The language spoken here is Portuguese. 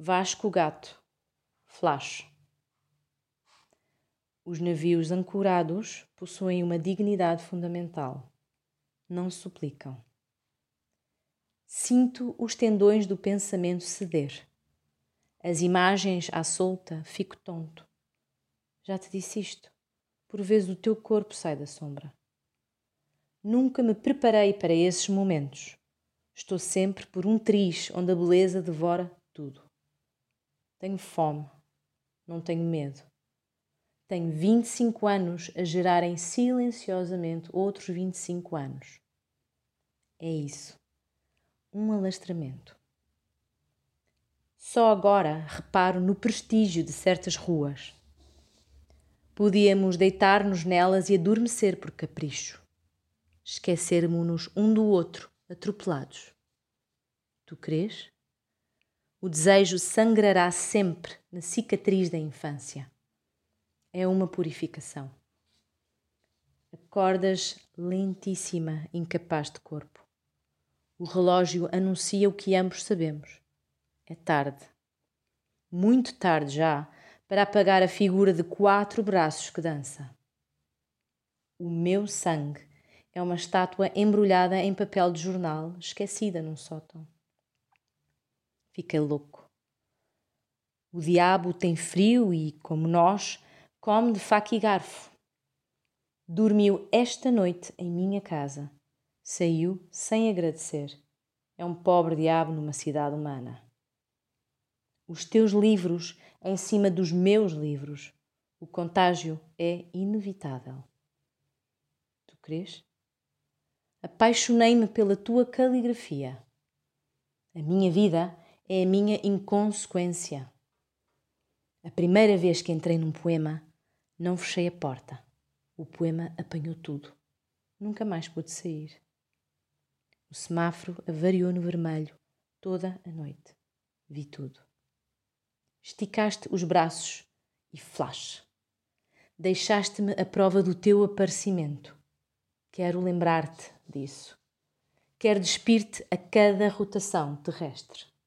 Vasco Gato, Flash. Os navios ancorados possuem uma dignidade fundamental. Não suplicam. Sinto os tendões do pensamento ceder. As imagens à solta, fico tonto. Já te disse isto. Por vezes o teu corpo sai da sombra. Nunca me preparei para esses momentos. Estou sempre por um triz onde a beleza devora tudo. Tenho fome. Não tenho medo. Tenho 25 anos a gerarem silenciosamente outros 25 anos. É isso. Um alastramento. Só agora reparo no prestígio de certas ruas. Podíamos deitar-nos nelas e adormecer por capricho. Esquecermos-nos um do outro, atropelados. Tu crês? O desejo sangrará sempre na cicatriz da infância. É uma purificação. Acordas lentíssima, incapaz de corpo. O relógio anuncia o que ambos sabemos. É tarde. Muito tarde já para apagar a figura de quatro braços que dança. O meu sangue é uma estátua embrulhada em papel de jornal, esquecida num sótão. Fiquei louco. O diabo tem frio e, como nós, come de faca e garfo. Dormiu esta noite em minha casa. Saiu sem agradecer. É um pobre diabo numa cidade humana os teus livros em cima dos meus livros. O contágio é inevitável. Tu crês? Apaixonei-me pela tua caligrafia. A minha vida é a minha inconsequência. A primeira vez que entrei num poema, não fechei a porta. O poema apanhou tudo. Nunca mais pude sair. O semáforo avariou no vermelho toda a noite. Vi tudo. Esticaste os braços e flash. Deixaste-me a prova do teu aparecimento. Quero lembrar-te disso. Quero despir-te a cada rotação terrestre.